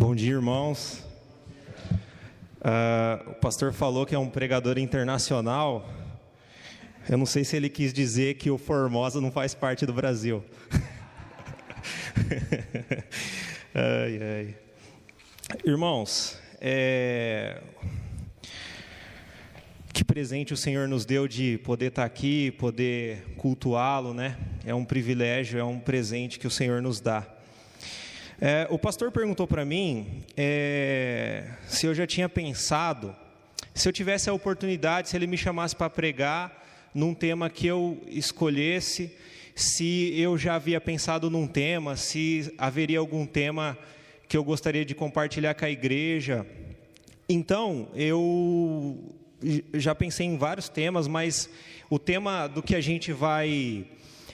Bom dia, irmãos. Uh, o pastor falou que é um pregador internacional. Eu não sei se ele quis dizer que o Formosa não faz parte do Brasil. ai, ai. Irmãos, é... que presente o Senhor nos deu de poder estar aqui, poder cultuá-lo, né? É um privilégio, é um presente que o Senhor nos dá. É, o pastor perguntou para mim é, se eu já tinha pensado, se eu tivesse a oportunidade, se ele me chamasse para pregar num tema que eu escolhesse, se eu já havia pensado num tema, se haveria algum tema que eu gostaria de compartilhar com a igreja. Então, eu já pensei em vários temas, mas o tema do que a gente vai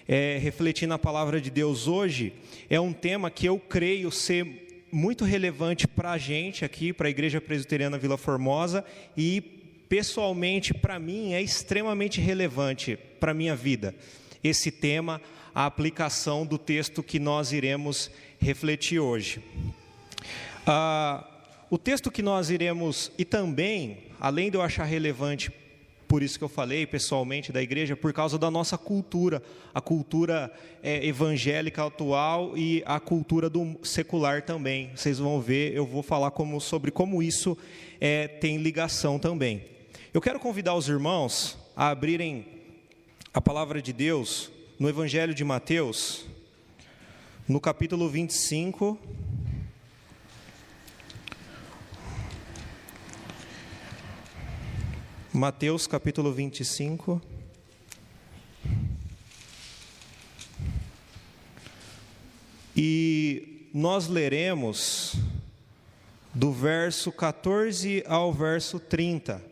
é, refletir na palavra de Deus hoje, é um tema que eu creio ser muito relevante para a gente aqui, para a Igreja Presbiteriana Vila Formosa, e pessoalmente, para mim, é extremamente relevante para a minha vida. Esse tema, a aplicação do texto que nós iremos refletir hoje. Ah, o texto que nós iremos, e também, além de eu achar relevante por isso que eu falei pessoalmente da igreja, por causa da nossa cultura, a cultura é, evangélica atual e a cultura do secular também. Vocês vão ver, eu vou falar como, sobre como isso é, tem ligação também. Eu quero convidar os irmãos a abrirem a palavra de Deus no Evangelho de Mateus, no capítulo 25. Mateus capítulo 25. E nós leremos do verso 14 ao verso 30,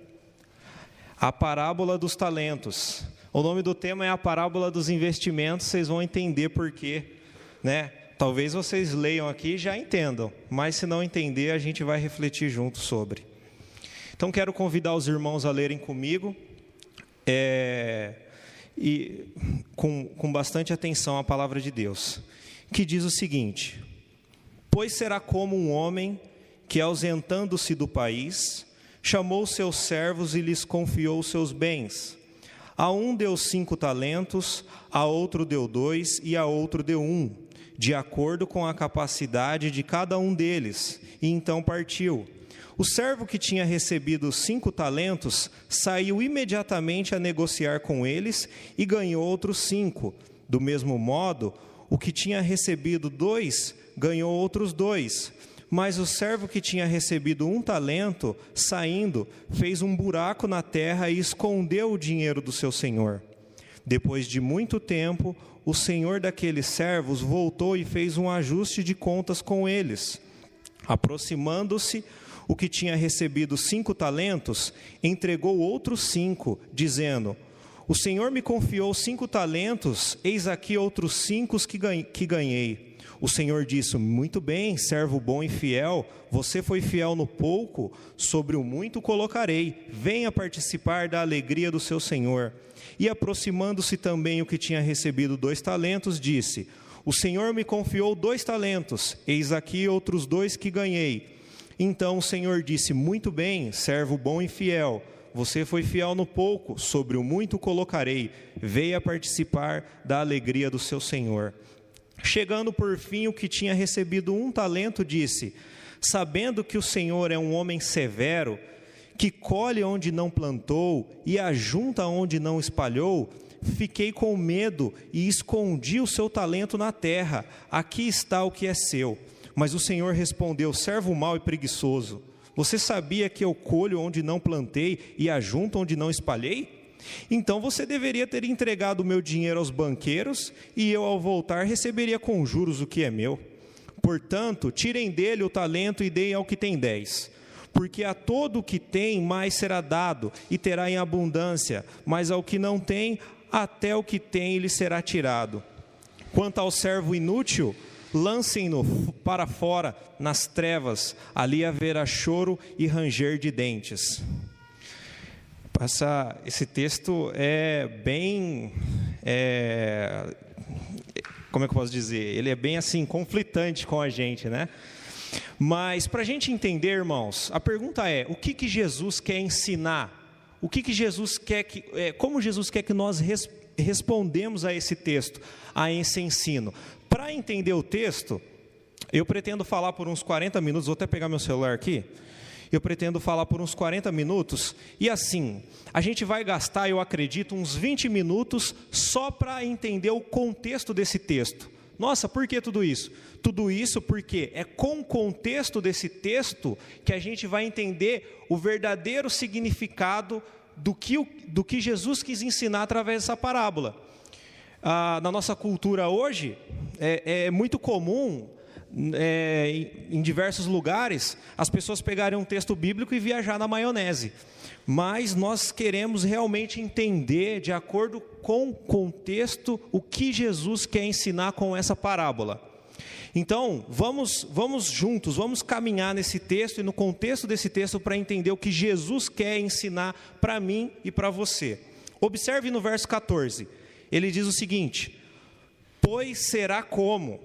a parábola dos talentos. O nome do tema é a parábola dos investimentos, vocês vão entender por quê, né? Talvez vocês leiam aqui e já entendam, mas se não entender, a gente vai refletir junto sobre. Então quero convidar os irmãos a lerem comigo é, e com, com bastante atenção a palavra de Deus, que diz o seguinte: Pois será como um homem que, ausentando-se do país, chamou seus servos e lhes confiou seus bens. A um deu cinco talentos, a outro deu dois e a outro deu um, de acordo com a capacidade de cada um deles, e então partiu. O servo que tinha recebido cinco talentos saiu imediatamente a negociar com eles e ganhou outros cinco. Do mesmo modo, o que tinha recebido dois ganhou outros dois. Mas o servo que tinha recebido um talento, saindo, fez um buraco na terra e escondeu o dinheiro do seu senhor. Depois de muito tempo, o senhor daqueles servos voltou e fez um ajuste de contas com eles. Aproximando-se, o que tinha recebido cinco talentos, entregou outros cinco, dizendo: O Senhor me confiou cinco talentos, eis aqui outros cinco que ganhei. O Senhor disse: Muito bem, servo bom e fiel, você foi fiel no pouco, sobre o muito colocarei. Venha participar da alegria do seu Senhor. E aproximando-se também o que tinha recebido dois talentos, disse: O Senhor me confiou dois talentos, eis aqui outros dois que ganhei. Então o Senhor disse: Muito bem, servo bom e fiel. Você foi fiel no pouco, sobre o muito colocarei. Veia participar da alegria do seu Senhor. Chegando por fim o que tinha recebido um talento, disse: Sabendo que o Senhor é um homem severo, que colhe onde não plantou e ajunta onde não espalhou, fiquei com medo e escondi o seu talento na terra. Aqui está o que é seu. Mas o Senhor respondeu: servo mau e preguiçoso, você sabia que eu colho onde não plantei e ajunto onde não espalhei? Então você deveria ter entregado o meu dinheiro aos banqueiros, e eu, ao voltar, receberia com juros o que é meu. Portanto, tirem dele o talento e deem ao que tem dez. Porque a todo o que tem, mais será dado, e terá em abundância, mas ao que não tem, até o que tem lhe será tirado. Quanto ao servo inútil, lancem-no para fora nas trevas, ali haverá choro e ranger de dentes. Essa, esse texto é bem. É, como é que eu posso dizer? Ele é bem assim, conflitante com a gente, né? Mas para a gente entender, irmãos, a pergunta é: o que, que Jesus quer ensinar? O que, que Jesus quer que, é, como Jesus quer que nós res, respondemos a esse texto, a esse ensino? Para entender o texto, eu pretendo falar por uns 40 minutos, vou até pegar meu celular aqui. Eu pretendo falar por uns 40 minutos, e assim, a gente vai gastar, eu acredito, uns 20 minutos só para entender o contexto desse texto. Nossa, por que tudo isso? Tudo isso porque é com o contexto desse texto que a gente vai entender o verdadeiro significado do que, do que Jesus quis ensinar através dessa parábola. Ah, na nossa cultura hoje, é, é muito comum é, em diversos lugares, as pessoas pegarem um texto bíblico e viajar na maionese. Mas nós queremos realmente entender, de acordo com o contexto, o que Jesus quer ensinar com essa parábola. Então, vamos, vamos juntos, vamos caminhar nesse texto e no contexto desse texto para entender o que Jesus quer ensinar para mim e para você. Observe no verso 14, ele diz o seguinte: Pois será como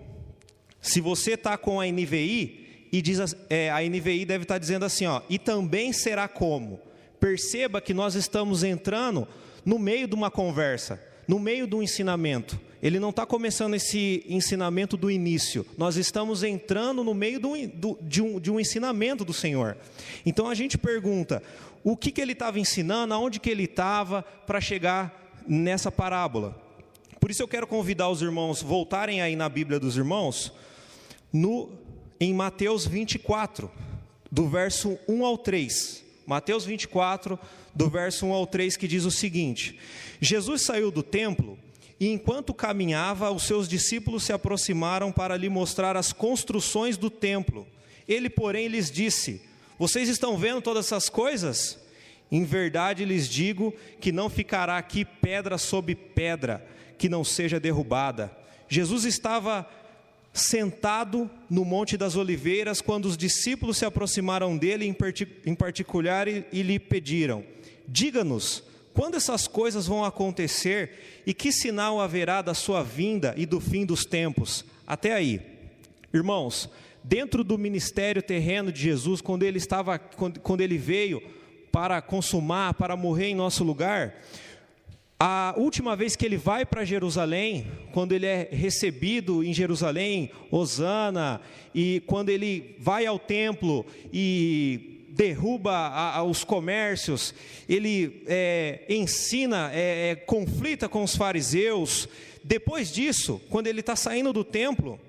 se você está com a NVI e diz é, a NVI deve estar tá dizendo assim, ó, e também será como. Perceba que nós estamos entrando no meio de uma conversa, no meio do ensinamento. Ele não está começando esse ensinamento do início. Nós estamos entrando no meio do, do, de, um, de um ensinamento do Senhor. Então a gente pergunta: o que, que ele estava ensinando, aonde que ele estava para chegar nessa parábola? Por isso eu quero convidar os irmãos voltarem aí na Bíblia dos irmãos no, em Mateus 24, do verso 1 ao 3. Mateus 24, do verso 1 ao 3, que diz o seguinte: Jesus saiu do templo e, enquanto caminhava, os seus discípulos se aproximaram para lhe mostrar as construções do templo. Ele, porém, lhes disse: Vocês estão vendo todas essas coisas? Em verdade lhes digo que não ficará aqui pedra sobre pedra que não seja derrubada. Jesus estava sentado no Monte das Oliveiras, quando os discípulos se aproximaram dele em particular e, e lhe pediram: Diga-nos, quando essas coisas vão acontecer e que sinal haverá da sua vinda e do fim dos tempos? Até aí, irmãos, dentro do ministério terreno de Jesus, quando ele estava, quando ele veio para consumar, para morrer em nosso lugar, a última vez que ele vai para Jerusalém, quando ele é recebido em Jerusalém, Osana, e quando ele vai ao templo e derruba a, a, os comércios, ele é, ensina, é, é, conflita com os fariseus. Depois disso, quando ele está saindo do templo,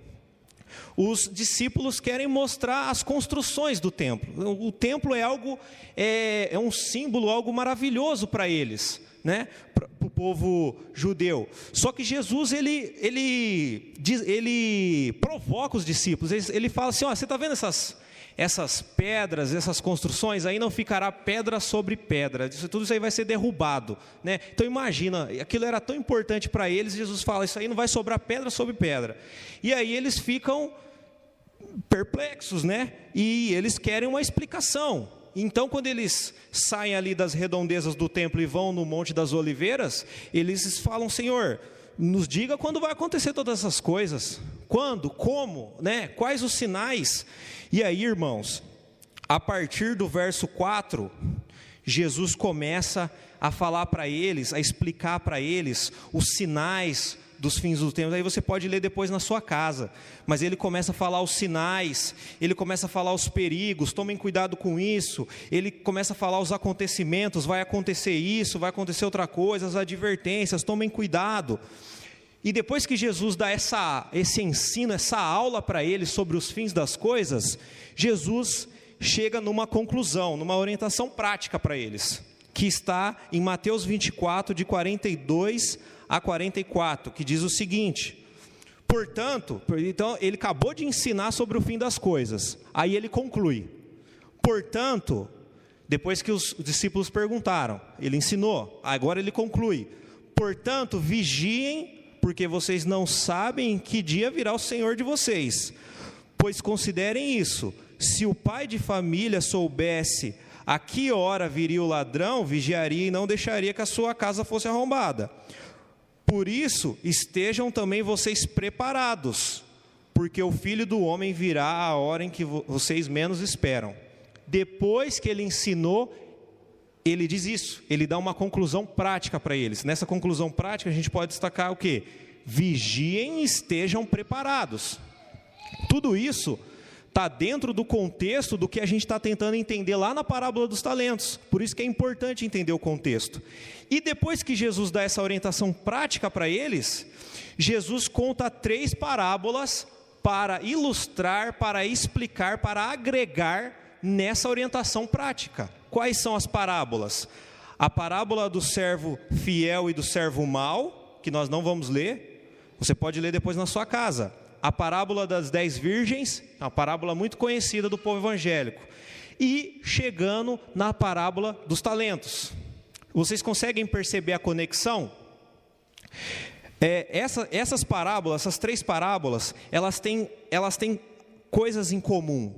os discípulos querem mostrar as construções do templo. O templo é algo, é, é um símbolo, algo maravilhoso para eles né, para o povo judeu. Só que Jesus ele ele ele provoca os discípulos. Ele, fala assim: ó, você está vendo essas essas pedras, essas construções, aí não ficará pedra sobre pedra, isso, tudo isso aí vai ser derrubado. Né? Então imagina, aquilo era tão importante para eles, Jesus fala, isso aí não vai sobrar pedra sobre pedra. E aí eles ficam perplexos, né? E eles querem uma explicação. Então, quando eles saem ali das redondezas do templo e vão no Monte das Oliveiras, eles falam: Senhor, nos diga quando vai acontecer todas essas coisas. Quando? Como? Né? Quais os sinais? E aí, irmãos, a partir do verso 4, Jesus começa a falar para eles, a explicar para eles os sinais dos fins dos tempos. Aí você pode ler depois na sua casa. Mas ele começa a falar os sinais, ele começa a falar os perigos, tomem cuidado com isso. Ele começa a falar os acontecimentos, vai acontecer isso, vai acontecer outra coisa, as advertências, tomem cuidado. E depois que Jesus dá essa, esse ensino, essa aula para eles sobre os fins das coisas, Jesus chega numa conclusão, numa orientação prática para eles, que está em Mateus 24, de 42 a 44, que diz o seguinte: Portanto, então ele acabou de ensinar sobre o fim das coisas. Aí ele conclui: Portanto, depois que os discípulos perguntaram, ele ensinou. Agora ele conclui: Portanto, vigiem, porque vocês não sabem em que dia virá o Senhor de vocês. Pois considerem isso: se o pai de família soubesse a que hora viria o ladrão, vigiaria e não deixaria que a sua casa fosse arrombada. Por isso, estejam também vocês preparados, porque o filho do homem virá a hora em que vocês menos esperam. Depois que ele ensinou, ele diz isso, ele dá uma conclusão prática para eles. Nessa conclusão prática, a gente pode destacar o que? Vigiem e estejam preparados. Tudo isso está dentro do contexto do que a gente está tentando entender lá na parábola dos talentos. Por isso que é importante entender o contexto. E depois que Jesus dá essa orientação prática para eles, Jesus conta três parábolas para ilustrar, para explicar, para agregar nessa orientação prática. Quais são as parábolas? A parábola do servo fiel e do servo mau, que nós não vamos ler, você pode ler depois na sua casa a parábola das dez virgens, uma parábola muito conhecida do povo evangélico, e chegando na parábola dos talentos. Vocês conseguem perceber a conexão? É, essa, essas parábolas, essas três parábolas, elas têm, elas têm coisas em comum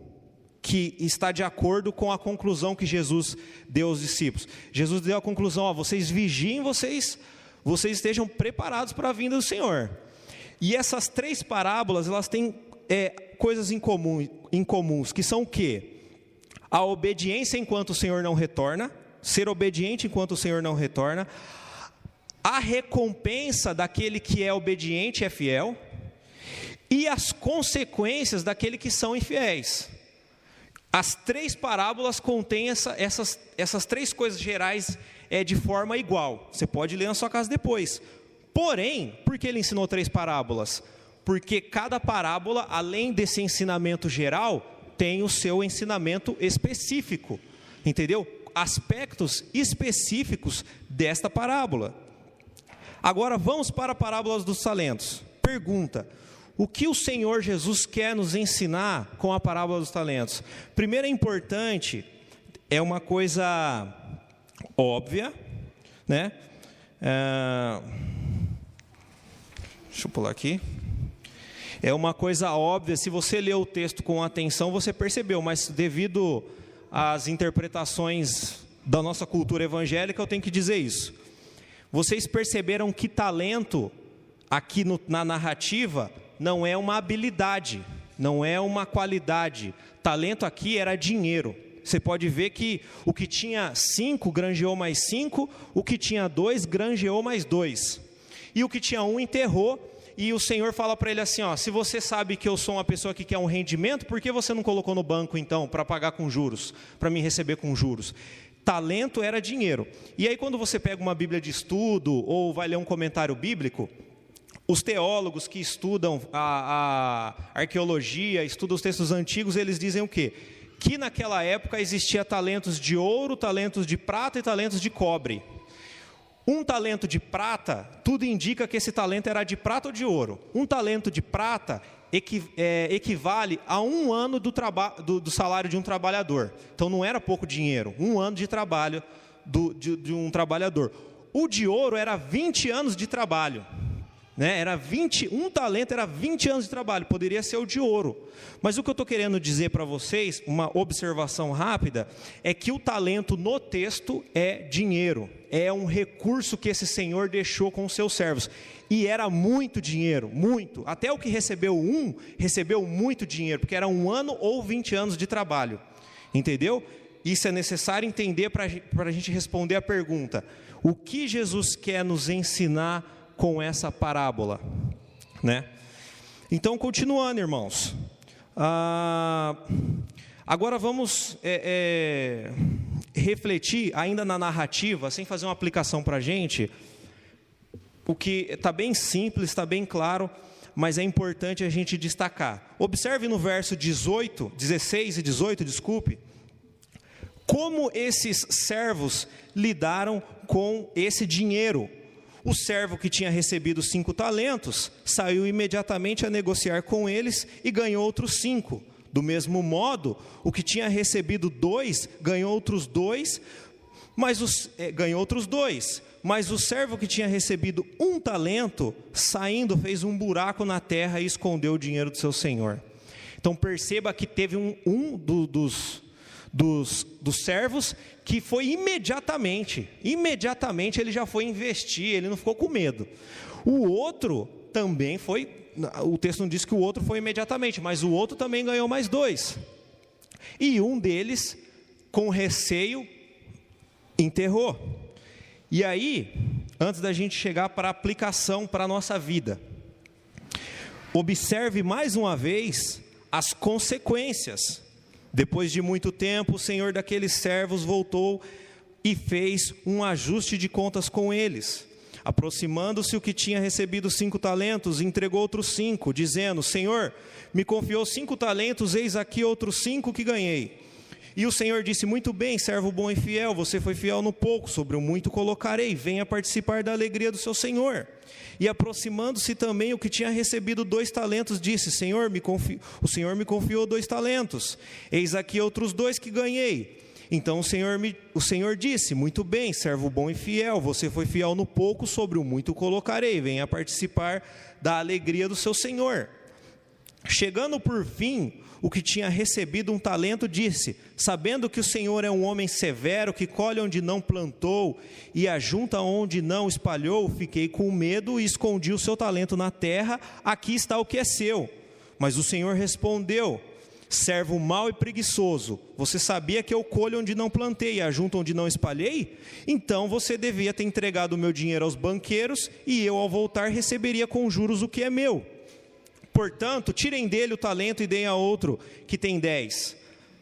que está de acordo com a conclusão que Jesus deu aos discípulos. Jesus deu a conclusão: ó, vocês vigiem, vocês, vocês estejam preparados para a vinda do Senhor. E essas três parábolas, elas têm é, coisas em, comum, em comuns, que são o quê? A obediência enquanto o Senhor não retorna, ser obediente enquanto o Senhor não retorna, a recompensa daquele que é obediente e é fiel, e as consequências daquele que são infiéis. As três parábolas contêm essa, essas, essas três coisas gerais é, de forma igual. Você pode ler na sua casa depois. Porém, por que ele ensinou três parábolas? Porque cada parábola, além desse ensinamento geral, tem o seu ensinamento específico. Entendeu? Aspectos específicos desta parábola. Agora vamos para a parábola dos talentos. Pergunta: o que o Senhor Jesus quer nos ensinar com a parábola dos talentos? Primeiro é importante, é uma coisa óbvia, né? É Deixa eu pular aqui. É uma coisa óbvia, se você leu o texto com atenção, você percebeu, mas devido às interpretações da nossa cultura evangélica, eu tenho que dizer isso. Vocês perceberam que talento, aqui no, na narrativa, não é uma habilidade, não é uma qualidade. Talento aqui era dinheiro. Você pode ver que o que tinha cinco granjeou mais cinco, o que tinha dois granjeou mais dois e o que tinha um enterrou. E o Senhor fala para ele assim: ó, se você sabe que eu sou uma pessoa que quer um rendimento, por que você não colocou no banco então para pagar com juros, para me receber com juros? Talento era dinheiro. E aí quando você pega uma Bíblia de estudo ou vai ler um comentário bíblico, os teólogos que estudam a, a arqueologia, estudam os textos antigos, eles dizem o quê? Que naquela época existia talentos de ouro, talentos de prata e talentos de cobre. Um talento de prata, tudo indica que esse talento era de prata ou de ouro. Um talento de prata equi, é, equivale a um ano do, do, do, salário de um trabalhador. Então não era pouco dinheiro, um ano de trabalho do, de, de um trabalhador. O de ouro era 20 anos de trabalho. Né? Era 20, um talento era 20 anos de trabalho, poderia ser o de ouro. Mas o que eu estou querendo dizer para vocês, uma observação rápida, é que o talento no texto é dinheiro, é um recurso que esse Senhor deixou com os seus servos. E era muito dinheiro, muito. Até o que recebeu um, recebeu muito dinheiro, porque era um ano ou 20 anos de trabalho. Entendeu? Isso é necessário entender para a gente responder a pergunta: o que Jesus quer nos ensinar com essa parábola, né? Então, continuando, irmãos. Ah, agora vamos é, é, refletir ainda na narrativa, sem fazer uma aplicação para a gente, o que está bem simples, está bem claro, mas é importante a gente destacar. Observe no verso 18, 16 e 18, desculpe, como esses servos lidaram com esse dinheiro o servo que tinha recebido cinco talentos saiu imediatamente a negociar com eles e ganhou outros cinco. Do mesmo modo, o que tinha recebido dois ganhou outros dois, mas os, é, ganhou outros dois. Mas o servo que tinha recebido um talento, saindo, fez um buraco na terra e escondeu o dinheiro do seu senhor. Então perceba que teve um, um do, dos, dos, dos servos que foi imediatamente, imediatamente ele já foi investir, ele não ficou com medo. O outro também foi, o texto não diz que o outro foi imediatamente, mas o outro também ganhou mais dois. E um deles, com receio, enterrou. E aí, antes da gente chegar para a aplicação para a nossa vida, observe mais uma vez as consequências. Depois de muito tempo, o senhor daqueles servos voltou e fez um ajuste de contas com eles. Aproximando-se o que tinha recebido cinco talentos, entregou outros cinco, dizendo: Senhor, me confiou cinco talentos, eis aqui outros cinco que ganhei. E o Senhor disse: Muito bem, servo bom e fiel, você foi fiel no pouco, sobre o muito colocarei, venha participar da alegria do seu Senhor. E aproximando-se também o que tinha recebido dois talentos, disse: Senhor, me confi... o Senhor me confiou dois talentos, eis aqui outros dois que ganhei. Então o Senhor, me, o Senhor disse: Muito bem, servo bom e fiel, você foi fiel no pouco, sobre o muito colocarei, venha participar da alegria do seu Senhor. Chegando por fim, o que tinha recebido um talento disse: Sabendo que o Senhor é um homem severo, que colhe onde não plantou e ajunta onde não espalhou, fiquei com medo e escondi o seu talento na terra, aqui está o que é seu. Mas o Senhor respondeu: servo mau e preguiçoso, você sabia que eu colho onde não plantei e ajunto onde não espalhei? Então você devia ter entregado o meu dinheiro aos banqueiros, e eu, ao voltar, receberia com juros o que é meu. Portanto, tirem dele o talento e deem a outro que tem dez,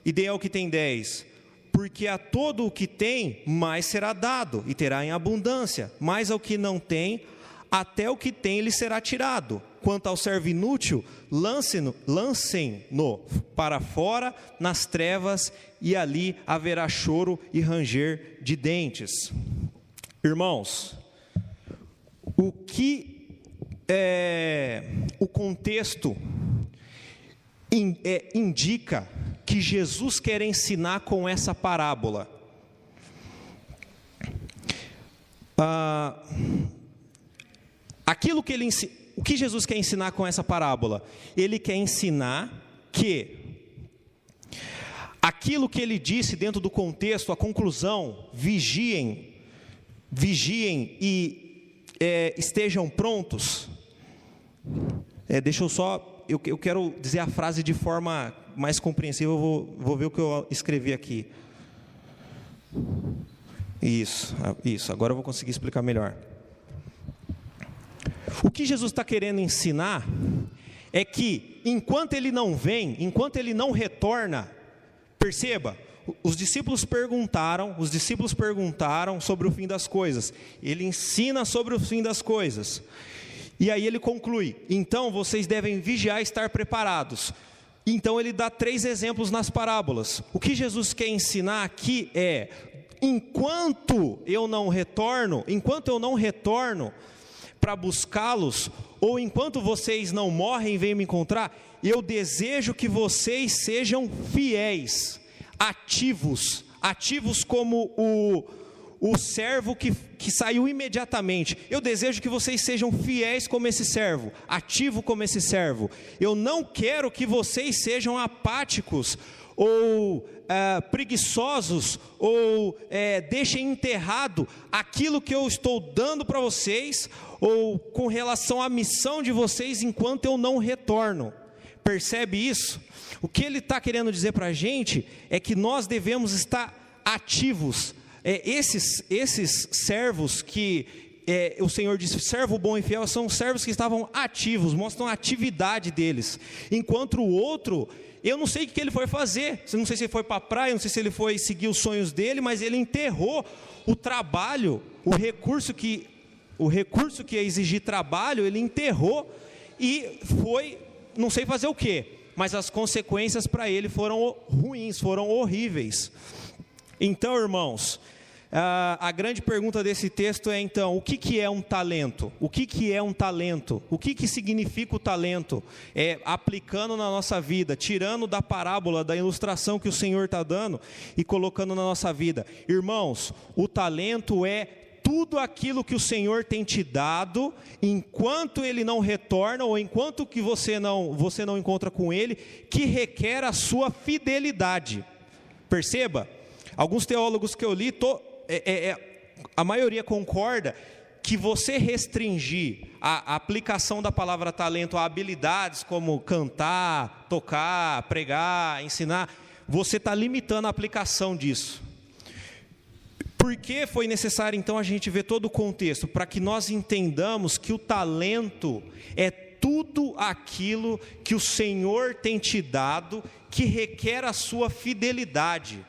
e deem ao que tem dez. Porque a todo o que tem, mais será dado, e terá em abundância, mas ao que não tem, até o que tem lhe será tirado. Quanto ao servo inútil, lancem-no lancem para fora nas trevas, e ali haverá choro e ranger de dentes. Irmãos, o que é, o contexto in, é, indica que Jesus quer ensinar com essa parábola? Ah, Aquilo que ele o que Jesus quer ensinar com essa parábola? Ele quer ensinar que aquilo que ele disse dentro do contexto, a conclusão, vigiem, vigiem e é, estejam prontos. É, deixa eu só, eu, eu, quero dizer a frase de forma mais compreensível, eu vou, vou ver o que eu escrevi aqui. Isso, isso, agora eu vou conseguir explicar melhor. O que Jesus está querendo ensinar é que enquanto ele não vem, enquanto ele não retorna, perceba, os discípulos perguntaram, os discípulos perguntaram sobre o fim das coisas. Ele ensina sobre o fim das coisas. E aí ele conclui: "Então vocês devem vigiar e estar preparados". Então ele dá três exemplos nas parábolas. O que Jesus quer ensinar aqui é: enquanto eu não retorno, enquanto eu não retorno, para buscá-los, ou enquanto vocês não morrem e vêm me encontrar, eu desejo que vocês sejam fiéis, ativos, ativos como o, o servo que, que saiu imediatamente. Eu desejo que vocês sejam fiéis como esse servo, ativo como esse servo. Eu não quero que vocês sejam apáticos ou é, preguiçosos, ou é, deixem enterrado aquilo que eu estou dando para vocês, ou com relação à missão de vocês enquanto eu não retorno. Percebe isso? O que ele está querendo dizer para a gente é que nós devemos estar ativos. É, esses, esses servos que é, o Senhor disse, servo bom e fiel, são servos que estavam ativos, mostram a atividade deles, enquanto o outro eu não sei o que ele foi fazer. Não sei se ele foi para a praia, não sei se ele foi seguir os sonhos dele, mas ele enterrou o trabalho, o recurso que o recurso que ia exigir trabalho, ele enterrou e foi, não sei fazer o que, mas as consequências para ele foram ruins, foram horríveis. Então, irmãos, a grande pergunta desse texto é então: o que, que é um talento? O que, que é um talento? O que, que significa o talento? É aplicando na nossa vida, tirando da parábola, da ilustração que o Senhor está dando e colocando na nossa vida. Irmãos, o talento é tudo aquilo que o Senhor tem te dado, enquanto ele não retorna ou enquanto que você não você não encontra com ele, que requer a sua fidelidade. Perceba? Alguns teólogos que eu li, tô, é, é, é, a maioria concorda que você restringir a aplicação da palavra talento a habilidades como cantar, tocar, pregar, ensinar, você está limitando a aplicação disso. Por que foi necessário então a gente ver todo o contexto? Para que nós entendamos que o talento é tudo aquilo que o Senhor tem te dado que requer a sua fidelidade,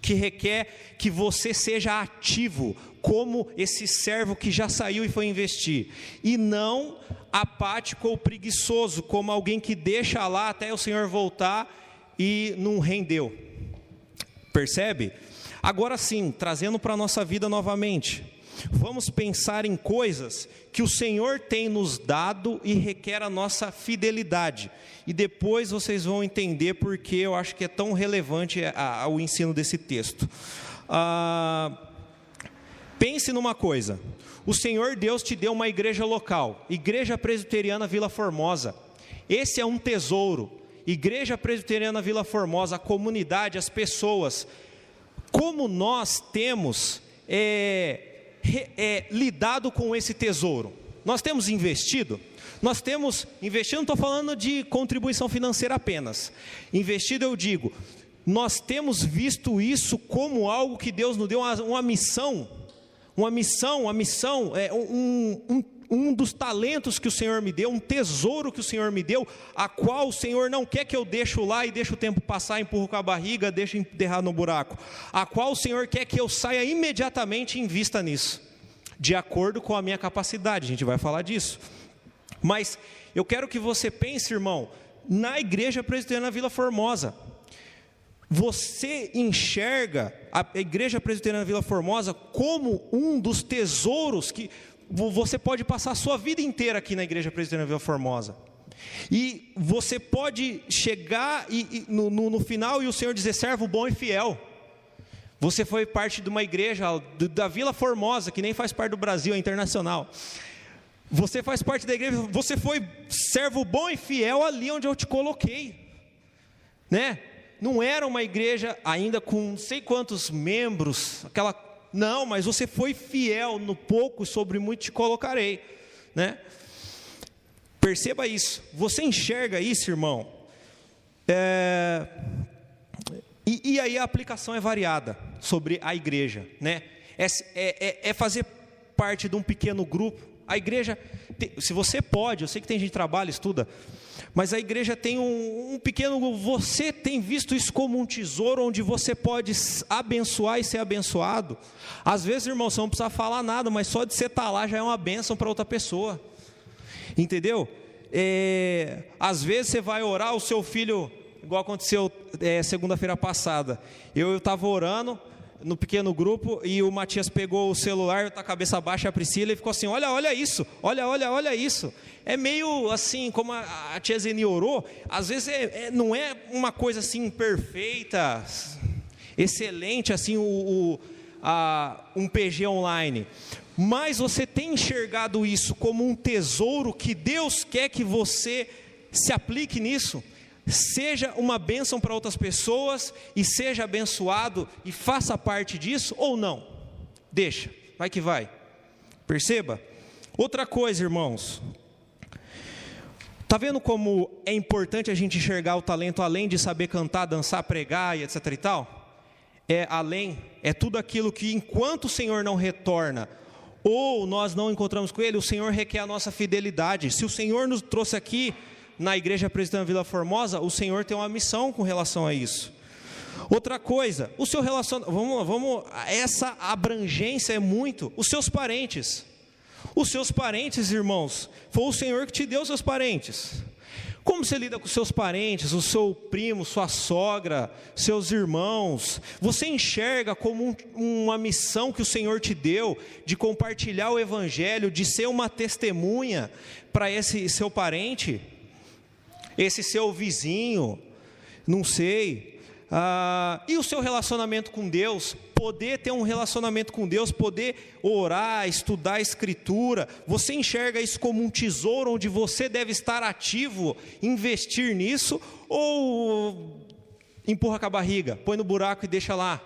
que requer que você seja ativo, como esse servo que já saiu e foi investir, e não apático ou preguiçoso, como alguém que deixa lá até o Senhor voltar e não rendeu. Percebe? Agora sim, trazendo para a nossa vida novamente, vamos pensar em coisas que o Senhor tem nos dado e requer a nossa fidelidade. E depois vocês vão entender porque eu acho que é tão relevante o ensino desse texto. Ah, pense numa coisa: o Senhor Deus te deu uma igreja local, Igreja Presbiteriana Vila Formosa. Esse é um tesouro. Igreja Presbiteriana Vila Formosa, a comunidade, as pessoas. Como nós temos é, é, lidado com esse tesouro? Nós temos investido? Nós temos investido, não estou falando de contribuição financeira apenas. Investido, eu digo, nós temos visto isso como algo que Deus nos deu uma, uma missão, uma missão, uma missão, é, um, um, um dos talentos que o Senhor me deu, um tesouro que o Senhor me deu, a qual o Senhor não quer que eu deixe lá e deixe o tempo passar, empurro com a barriga, deixe enterrar no buraco, a qual o Senhor quer que eu saia imediatamente em vista nisso de acordo com a minha capacidade, a gente vai falar disso. Mas eu quero que você pense, irmão, na igreja presbiteriana Vila Formosa. Você enxerga a igreja presbiteriana Vila Formosa como um dos tesouros que você pode passar a sua vida inteira aqui na igreja presbiteriana Vila Formosa. E você pode chegar e, e no, no, no final e o Senhor dizer servo bom e fiel. Você foi parte de uma igreja da Vila Formosa, que nem faz parte do Brasil, é internacional. Você faz parte da igreja, você foi servo bom e fiel ali onde eu te coloquei. Né? Não era uma igreja ainda com não sei quantos membros, aquela não, mas você foi fiel no pouco, sobre muito te colocarei, né? Perceba isso. Você enxerga isso, irmão? É, e, e, aí a aplicação é variada sobre a igreja, né? É, é, é, fazer parte de um pequeno grupo. A igreja, se você pode, eu sei que tem gente que trabalha, estuda, mas a igreja tem um, um pequeno. Você tem visto isso como um tesouro onde você pode abençoar e ser abençoado. Às vezes, irmão, você não precisa falar nada, mas só de você estar lá já é uma bênção para outra pessoa. Entendeu? É, às vezes você vai orar, o seu filho igual aconteceu é, segunda-feira passada. Eu estava orando no pequeno grupo e o Matias pegou o celular, com a cabeça baixa a Priscila e ficou assim: Olha, olha isso, olha, olha, olha isso. É meio assim, como a, a tia Zeni orou, às vezes é, é, não é uma coisa assim perfeita, excelente, assim, o, o a, um PG online. Mas você tem enxergado isso como um tesouro que Deus quer que você se aplique nisso seja uma bênção para outras pessoas e seja abençoado e faça parte disso ou não? Deixa, vai que vai. Perceba? Outra coisa, irmãos. Está vendo como é importante a gente enxergar o talento além de saber cantar, dançar, pregar e etc e tal? É além, é tudo aquilo que enquanto o Senhor não retorna, ou nós não encontramos com Ele, o Senhor requer a nossa fidelidade. Se o Senhor nos trouxe aqui na igreja presbiteriana Vila Formosa, o Senhor tem uma missão com relação a isso. Outra coisa, o seu relacionamento, vamos, vamos, essa abrangência é muito, os seus parentes. Os seus parentes, irmãos, foi o Senhor que te deu seus parentes. Como você lida com seus parentes, o seu primo, sua sogra, seus irmãos? Você enxerga como um, uma missão que o Senhor te deu de compartilhar o Evangelho, de ser uma testemunha para esse seu parente? Esse seu vizinho, não sei. Ah, e o seu relacionamento com Deus, poder ter um relacionamento com Deus, poder orar, estudar a Escritura, você enxerga isso como um tesouro onde você deve estar ativo, investir nisso, ou empurra com a barriga, põe no buraco e deixa lá?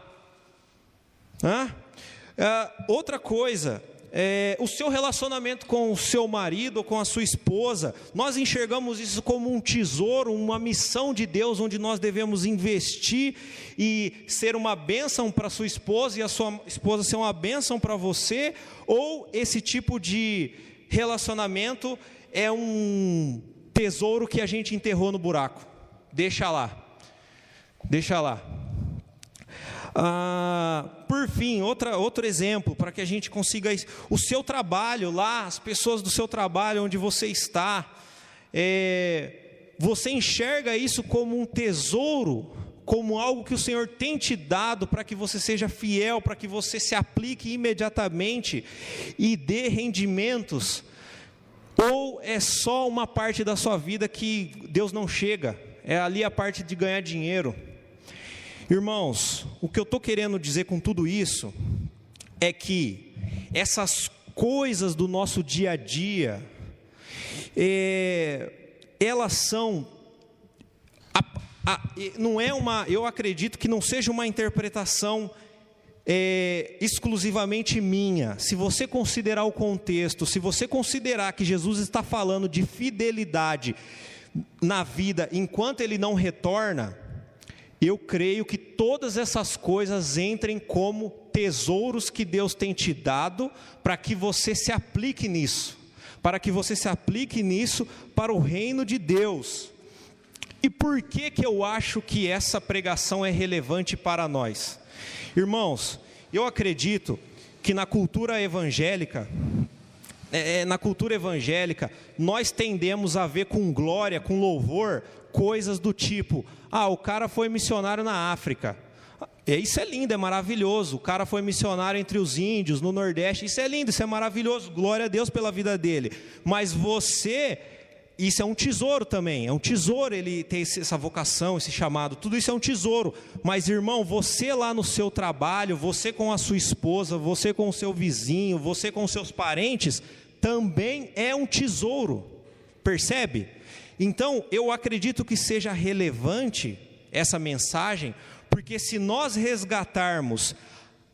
Ah, outra coisa, é, o seu relacionamento com o seu marido ou com a sua esposa, nós enxergamos isso como um tesouro, uma missão de Deus, onde nós devemos investir e ser uma bênção para a sua esposa e a sua esposa ser uma bênção para você, ou esse tipo de relacionamento é um tesouro que a gente enterrou no buraco? Deixa lá, deixa lá. Ah, por fim, outra, outro exemplo, para que a gente consiga. O seu trabalho lá, as pessoas do seu trabalho, onde você está, é, você enxerga isso como um tesouro, como algo que o Senhor tem te dado para que você seja fiel, para que você se aplique imediatamente e dê rendimentos, ou é só uma parte da sua vida que Deus não chega, é ali a parte de ganhar dinheiro. Irmãos, o que eu estou querendo dizer com tudo isso é que essas coisas do nosso dia a dia, é, elas são. A, a, não é uma. Eu acredito que não seja uma interpretação é, exclusivamente minha. Se você considerar o contexto, se você considerar que Jesus está falando de fidelidade na vida enquanto ele não retorna, eu creio que todas essas coisas entrem como tesouros que Deus tem te dado para que você se aplique nisso, para que você se aplique nisso para o reino de Deus. E por que que eu acho que essa pregação é relevante para nós? Irmãos, eu acredito que na cultura evangélica, é, é na cultura evangélica, nós tendemos a ver com glória, com louvor, coisas do tipo: ah, o cara foi missionário na África. É, isso é lindo, é maravilhoso. O cara foi missionário entre os índios, no Nordeste. Isso é lindo, isso é maravilhoso. Glória a Deus pela vida dele. Mas você, isso é um tesouro também. É um tesouro ele ter essa vocação, esse chamado. Tudo isso é um tesouro. Mas, irmão, você lá no seu trabalho, você com a sua esposa, você com o seu vizinho, você com os seus parentes, também é um tesouro. Percebe? Então, eu acredito que seja relevante essa mensagem, porque se nós resgatarmos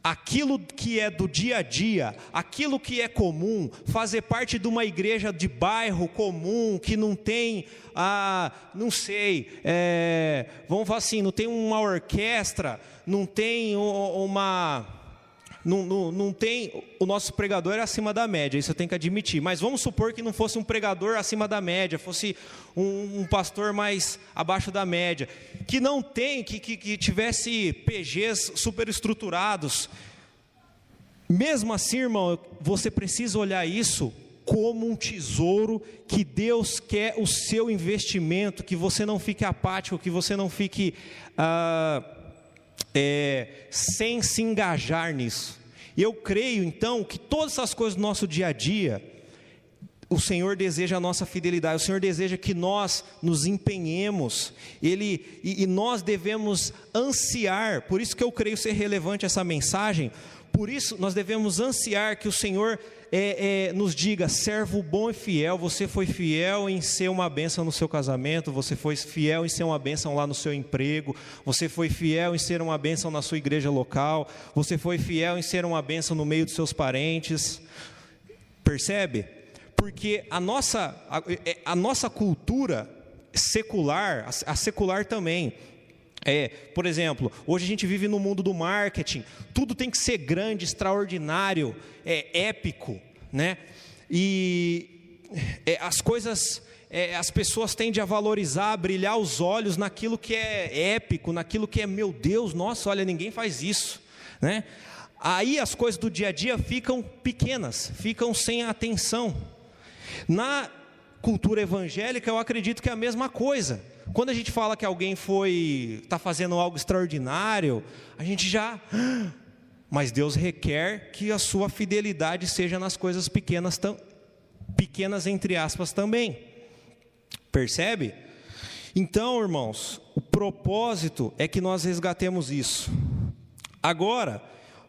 aquilo que é do dia a dia, aquilo que é comum, fazer parte de uma igreja de bairro comum, que não tem, ah, não sei, é, vamos falar assim, não tem uma orquestra, não tem uma não, não, não tem. O nosso pregador é acima da média, isso eu tenho que admitir. Mas vamos supor que não fosse um pregador acima da média, fosse um, um pastor mais abaixo da média, que não tem, que, que, que tivesse PGs superestruturados. Mesmo assim, irmão, você precisa olhar isso como um tesouro que Deus quer o seu investimento, que você não fique apático, que você não fique. Ah, é, sem se engajar nisso. Eu creio então que todas essas coisas do nosso dia a dia, o Senhor deseja a nossa fidelidade, o Senhor deseja que nós nos empenhemos, Ele, e, e nós devemos ansiar, por isso que eu creio ser relevante essa mensagem, por isso nós devemos ansiar que o Senhor é, é, nos diga, servo bom e fiel, você foi fiel em ser uma bênção no seu casamento, você foi fiel em ser uma bênção lá no seu emprego, você foi fiel em ser uma bênção na sua igreja local, você foi fiel em ser uma bênção no meio dos seus parentes. Percebe? Porque a nossa, a, é, a nossa cultura secular, a secular também, é, por exemplo, hoje a gente vive no mundo do marketing, tudo tem que ser grande, extraordinário, é épico, né? E é, as coisas, é, as pessoas tendem a valorizar, a brilhar os olhos naquilo que é épico, naquilo que é meu Deus, nossa, olha, ninguém faz isso, né? Aí as coisas do dia a dia ficam pequenas, ficam sem atenção. Na cultura evangélica, eu acredito que é a mesma coisa. Quando a gente fala que alguém foi está fazendo algo extraordinário, a gente já mas Deus requer que a sua fidelidade seja nas coisas pequenas, tam, pequenas entre aspas também. Percebe? Então, irmãos, o propósito é que nós resgatemos isso. Agora,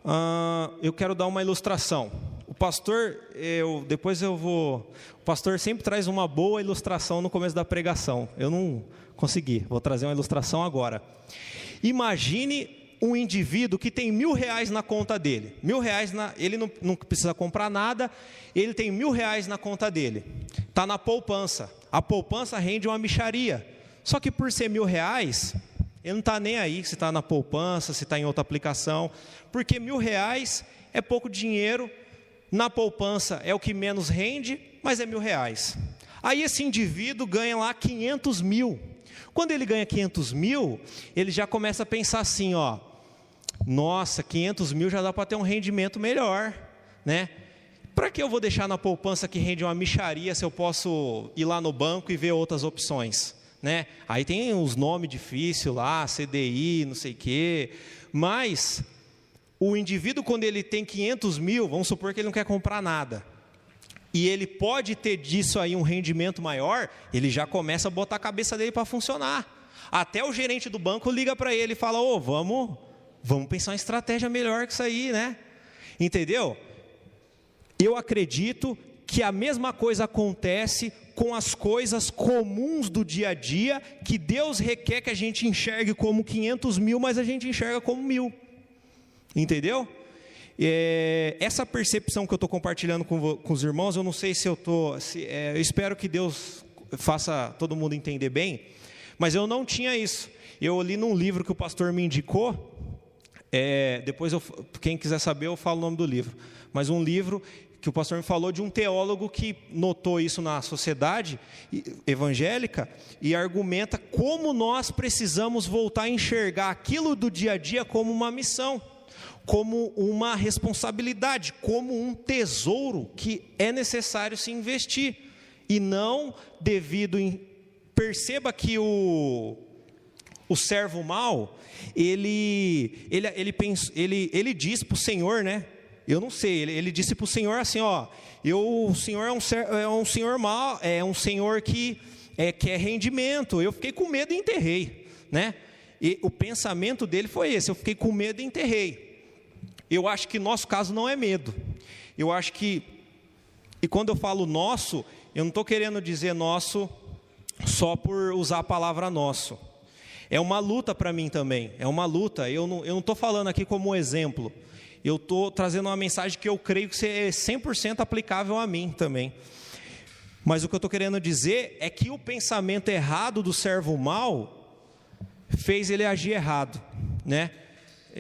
uh, eu quero dar uma ilustração. Pastor, eu, depois eu vou. O pastor sempre traz uma boa ilustração no começo da pregação. Eu não consegui, vou trazer uma ilustração agora. Imagine um indivíduo que tem mil reais na conta dele. Mil reais, na, ele não, não precisa comprar nada, ele tem mil reais na conta dele. Está na poupança. A poupança rende uma micharia. Só que por ser mil reais, ele não está nem aí se está na poupança, se está em outra aplicação, porque mil reais é pouco dinheiro, na poupança é o que menos rende, mas é mil reais. Aí esse indivíduo ganha lá 500 mil. Quando ele ganha 500 mil, ele já começa a pensar assim, ó, nossa, 500 mil já dá para ter um rendimento melhor, né? Para que eu vou deixar na poupança que rende uma micharia se eu posso ir lá no banco e ver outras opções, né? Aí tem os nomes difíceis lá, CDI, não sei o quê, mas o indivíduo quando ele tem 500 mil, vamos supor que ele não quer comprar nada, e ele pode ter disso aí um rendimento maior, ele já começa a botar a cabeça dele para funcionar. Até o gerente do banco liga para ele e fala: Ô, oh, vamos Vamos pensar uma estratégia melhor que isso aí, né? Entendeu? Eu acredito que a mesma coisa acontece com as coisas comuns do dia a dia, que Deus requer que a gente enxergue como 500 mil, mas a gente enxerga como mil. Entendeu? É, essa percepção que eu estou compartilhando com, com, os irmãos, eu não sei se eu estou. É, eu espero que Deus faça todo mundo entender bem, mas eu não tinha isso. Eu li num livro que o pastor me indicou, é, depois, eu, quem quiser saber, eu falo o nome do livro. Mas um livro que o pastor me falou de um teólogo que notou isso na sociedade evangélica e argumenta como nós precisamos voltar a enxergar aquilo do dia a dia como uma missão, como uma responsabilidade, como um tesouro que é necessário se investir e não devido em perceba que o o servo mau, ele, ele, ele, pensa, ele, ele diz para o Senhor, né? Eu não sei, ele, ele disse para o Senhor assim: ó, eu, o Senhor é um, é um Senhor mau, é um Senhor que é, quer rendimento. Eu fiquei com medo e enterrei, né? E o pensamento dele foi esse: eu fiquei com medo e enterrei. Eu acho que nosso caso não é medo. Eu acho que, e quando eu falo nosso, eu não estou querendo dizer nosso só por usar a palavra nosso. É uma luta para mim também, é uma luta. Eu não estou falando aqui como um exemplo, eu estou trazendo uma mensagem que eu creio que é 100% aplicável a mim também. Mas o que eu estou querendo dizer é que o pensamento errado do servo mal fez ele agir errado, né?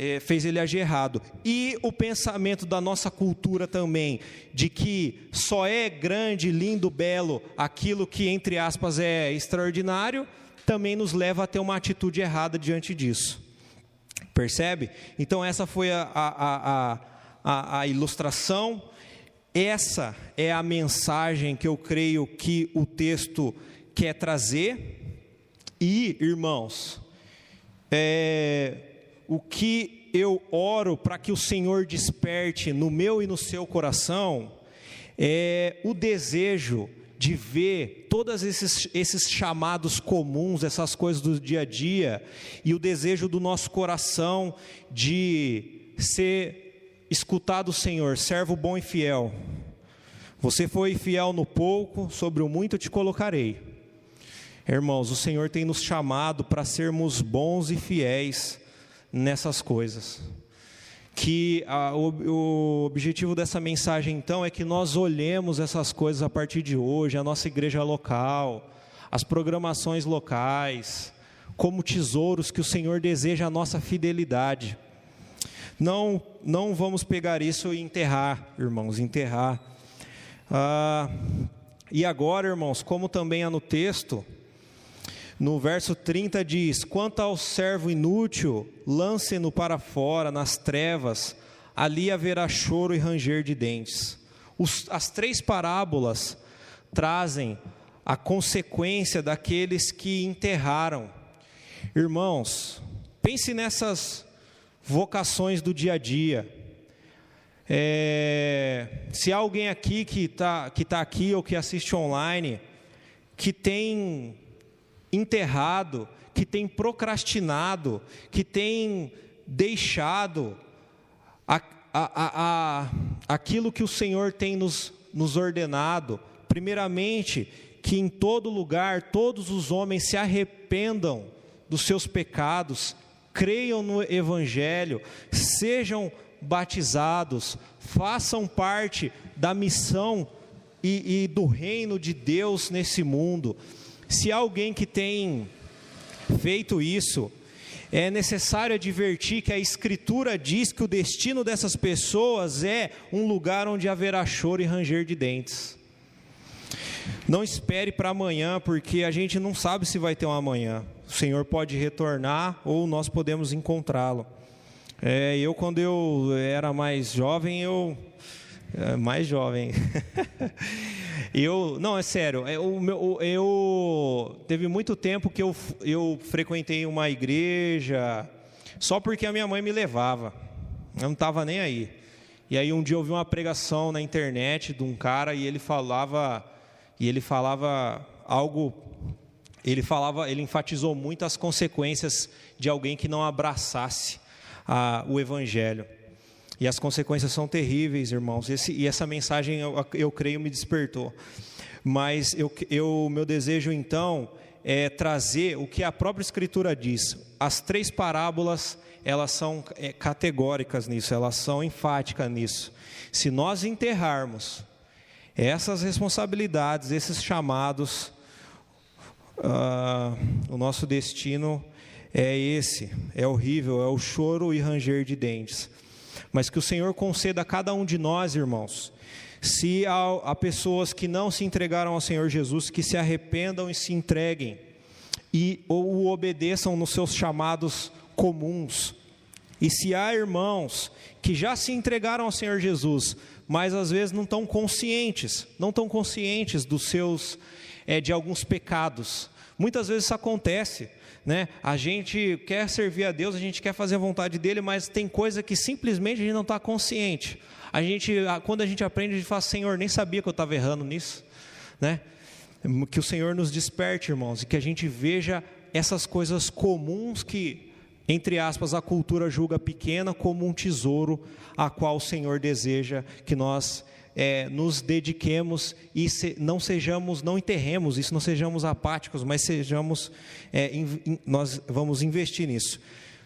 É, fez ele agir errado. E o pensamento da nossa cultura também, de que só é grande, lindo, belo aquilo que, entre aspas, é extraordinário, também nos leva a ter uma atitude errada diante disso. Percebe? Então, essa foi a, a, a, a, ilustração, essa é a mensagem que eu creio que o texto quer trazer. E, irmãos, é, o que eu oro para que o Senhor desperte no meu e no seu coração é o desejo de ver todos esses, esses chamados comuns, essas coisas do dia a dia, e o desejo do nosso coração de ser escutado, Senhor, servo bom e fiel. Você foi fiel no pouco, sobre o muito te colocarei. Irmãos, o Senhor tem nos chamado para sermos bons e fiéis nessas coisas que a, o, o, objetivo dessa mensagem então é que nós olhemos essas coisas a partir de hoje, a nossa igreja local, as programações locais, como tesouros que o Senhor deseja a nossa fidelidade. Não, não vamos pegar isso e enterrar, irmãos, enterrar. Ah, e agora, irmãos, como também há no texto, no verso 30 diz: Quanto ao servo inútil, lance-no para fora, nas trevas, ali haverá choro e ranger de dentes. Os, as três parábolas trazem a consequência daqueles que enterraram. Irmãos, pense nessas vocações do dia a dia. É, se há alguém aqui que está que tá aqui ou que assiste online, que tem enterrado, que tem procrastinado, que tem deixado a, a, a, aquilo que o Senhor tem nos, nos ordenado. Primeiramente, que em todo lugar todos os homens se arrependam dos seus pecados, creiam no Evangelho, sejam batizados, façam parte da missão e, e do reino de Deus nesse mundo. Se há alguém que tem feito isso, é necessário advertir que a Escritura diz que o destino dessas pessoas é um lugar onde haverá choro e ranger de dentes. Não espere para amanhã, porque a gente não sabe se vai ter um amanhã. O Senhor pode retornar ou nós podemos encontrá-lo. É, eu, quando eu era mais jovem, eu. É, mais jovem. eu. Não, é sério. Eu, é, eu, teve muito tempo que eu, eu frequentei uma igreja só porque a minha mãe me levava. Eu não estava nem aí. E aí um dia eu vi uma pregação na internet de um cara e ele falava. E ele falava algo ele falava, ele enfatizou muito as consequências de alguém que não abraçasse a, o Evangelho. E as consequências são terríveis, irmãos. Esse, e essa mensagem, eu, eu creio, me despertou. Mas eu, eu, meu desejo, então, é trazer o que a própria Escritura diz. As três parábolas, elas são é, categóricas nisso, elas são enfáticas nisso. Se nós enterrarmos essas responsabilidades, esses chamados, uh, o nosso destino é esse, é horrível, é o choro e ranger de dentes. Mas que o Senhor conceda a cada um de nós, irmãos, se há, há pessoas que não se entregaram ao Senhor Jesus, que se arrependam e se entreguem, e ou o obedeçam nos seus chamados comuns. E se há irmãos que já se entregaram ao Senhor Jesus, mas às vezes não estão conscientes, não estão conscientes dos seus é, de alguns pecados. Muitas vezes isso acontece. Né? A gente quer servir a Deus, a gente quer fazer a vontade dele, mas tem coisa que simplesmente a gente não está consciente. A gente, quando a gente aprende, a gente fala, Senhor, nem sabia que eu estava errando nisso, né? Que o Senhor nos desperte, irmãos, e que a gente veja essas coisas comuns que, entre aspas, a cultura julga pequena como um tesouro a qual o Senhor deseja que nós é, nos dediquemos e se, não sejamos, não enterremos isso, não sejamos apáticos, mas sejamos, é, in, in, nós vamos investir nisso.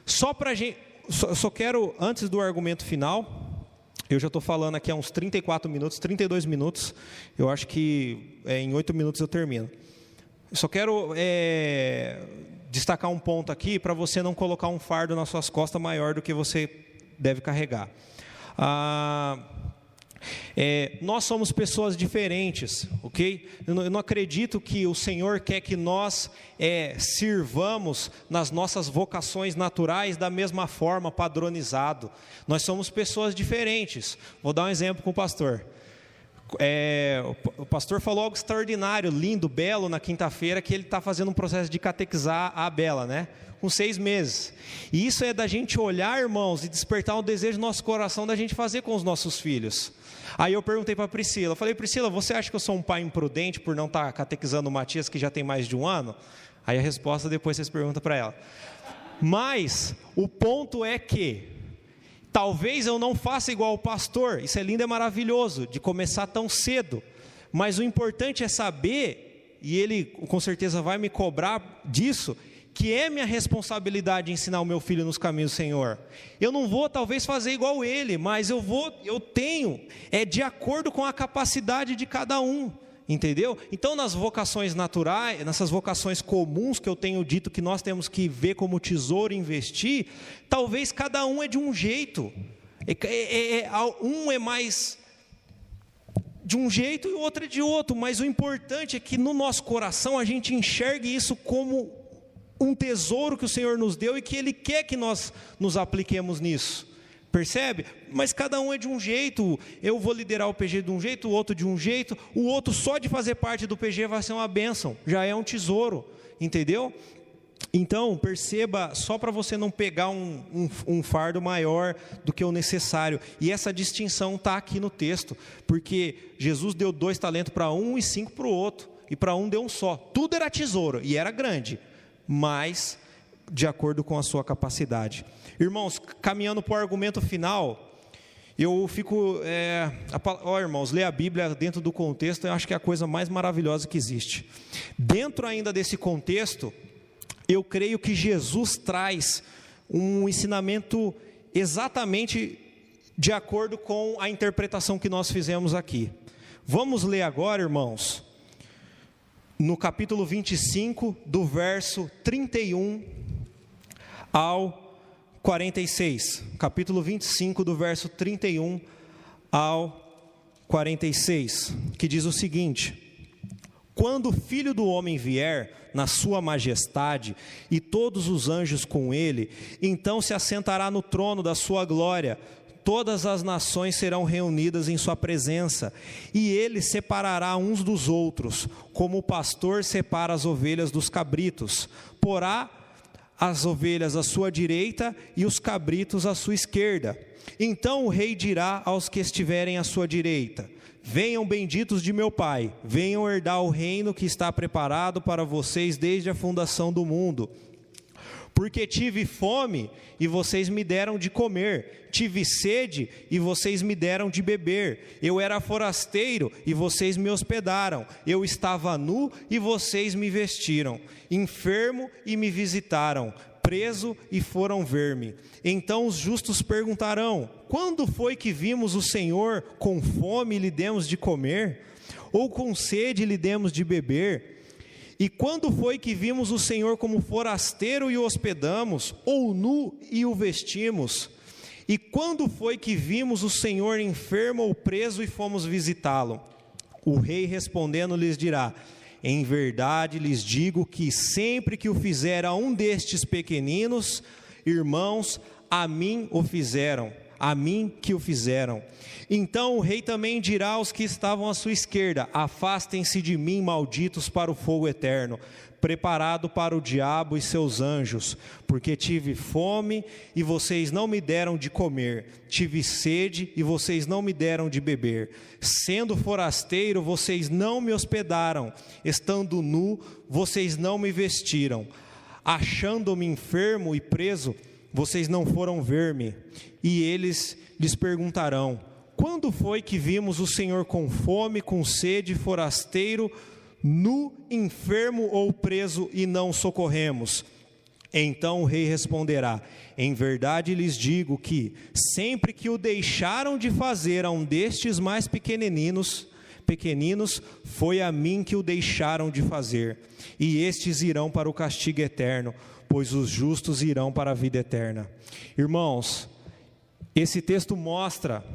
Só para gente, só, só quero, antes do argumento final, eu já estou falando aqui há uns 34 minutos, 32 minutos, eu acho que é, em 8 minutos eu termino. Só quero é, destacar um ponto aqui para você não colocar um fardo nas suas costas maior do que você deve carregar. Ah, é, nós somos pessoas diferentes, ok? Eu não, acredito que o Senhor quer que nós é, sirvamos nas nossas vocações naturais da mesma forma, padronizado. Nós somos pessoas diferentes. Vou dar um exemplo com o pastor. É, o pastor falou algo extraordinário, lindo, belo na quinta-feira, que ele está fazendo um processo de catequizar a Bela, né? Com seis meses. E isso é da gente olhar, irmãos, e despertar um desejo no nosso coração da gente fazer com os nossos filhos. Aí eu perguntei para Priscila, falei, Priscila, você acha que eu sou um pai imprudente por não estar tá catequizando o Matias, que já tem mais de um ano? Aí a resposta depois vocês perguntam para ela. Mas o ponto é que talvez eu não faça igual o pastor, isso é lindo e maravilhoso, de começar tão cedo. Mas o importante é saber, e ele com certeza vai me cobrar disso, que é minha responsabilidade ensinar o meu filho nos caminhos do Senhor. Eu não vou talvez fazer igual ele, mas eu vou, eu tenho, é de acordo com a capacidade de cada um. Entendeu? Então, nas vocações naturais, nessas vocações comuns que eu tenho dito que nós temos que ver como tesouro investir, talvez cada um é de um jeito. É, é, é, um é mais de um jeito e o outro é de outro, mas o importante é que no nosso coração a gente enxergue isso como um tesouro que o Senhor nos deu e que Ele quer que nós nos apliquemos nisso. Percebe? Mas cada um é de um jeito. Eu vou liderar o PG de um jeito, o outro de um jeito. O outro, só de fazer parte do PG, vai ser uma bênção. Já é um tesouro. Entendeu? Então, perceba, só para você não pegar um, um, um, fardo maior do que o necessário. E essa distinção está aqui no texto. Porque Jesus deu dois talentos para um e cinco para o outro. E para um deu um só. Tudo era tesouro e era grande mas de acordo com a sua capacidade. Irmãos, caminhando para o argumento final, eu fico. É, a, ó, irmãos, ler a Bíblia dentro do contexto, eu acho que é a coisa mais maravilhosa que existe. Dentro ainda desse contexto, eu creio que Jesus traz um ensinamento exatamente de acordo com a interpretação que nós fizemos aqui. Vamos ler agora, irmãos, no capítulo 25, do verso 31 ao 46. Capítulo 25, do verso 31 ao 46, que diz o seguinte: Quando o filho do homem vier na sua majestade e todos os anjos com ele, então se assentará no trono da sua glória todas as nações serão reunidas em sua presença, e ele separará uns dos outros, como o pastor separa as ovelhas dos cabritos. Porá as ovelhas à sua direita e os cabritos à sua esquerda. Então o rei dirá aos que estiverem à sua direita: Venham benditos de meu Pai, venham herdar o reino que está preparado para vocês desde a fundação do mundo. Porque tive fome e vocês me deram de comer, tive sede e vocês me deram de beber, eu era forasteiro e vocês me hospedaram, eu estava nu e vocês me vestiram, enfermo e me visitaram, preso e foram ver-me. Então os justos perguntarão: Quando foi que vimos o Senhor com fome e lhe demos de comer? Ou com sede lhe demos de beber? E quando foi que vimos o Senhor como forasteiro e o hospedamos, ou nu e o vestimos? E quando foi que vimos o Senhor enfermo ou preso e fomos visitá-lo? O rei respondendo lhes dirá: Em verdade lhes digo que sempre que o fizer a um destes pequeninos, irmãos, a mim o fizeram a mim que o fizeram. Então o rei também dirá aos que estavam à sua esquerda: Afastem-se de mim, malditos, para o fogo eterno, preparado para o diabo e seus anjos, porque tive fome e vocês não me deram de comer, tive sede e vocês não me deram de beber, sendo forasteiro, vocês não me hospedaram, estando nu, vocês não me vestiram, achando-me enfermo e preso, vocês não foram ver-me. E eles lhes perguntarão: Quando foi que vimos o Senhor com fome, com sede, forasteiro, nu, enfermo ou preso e não socorremos? Então o rei responderá: Em verdade lhes digo que, sempre que o deixaram de fazer a um destes mais pequeninos, pequeninos, foi a mim que o deixaram de fazer, e estes irão para o castigo eterno pois os justos irão para a vida eterna. Irmãos, esse texto mostra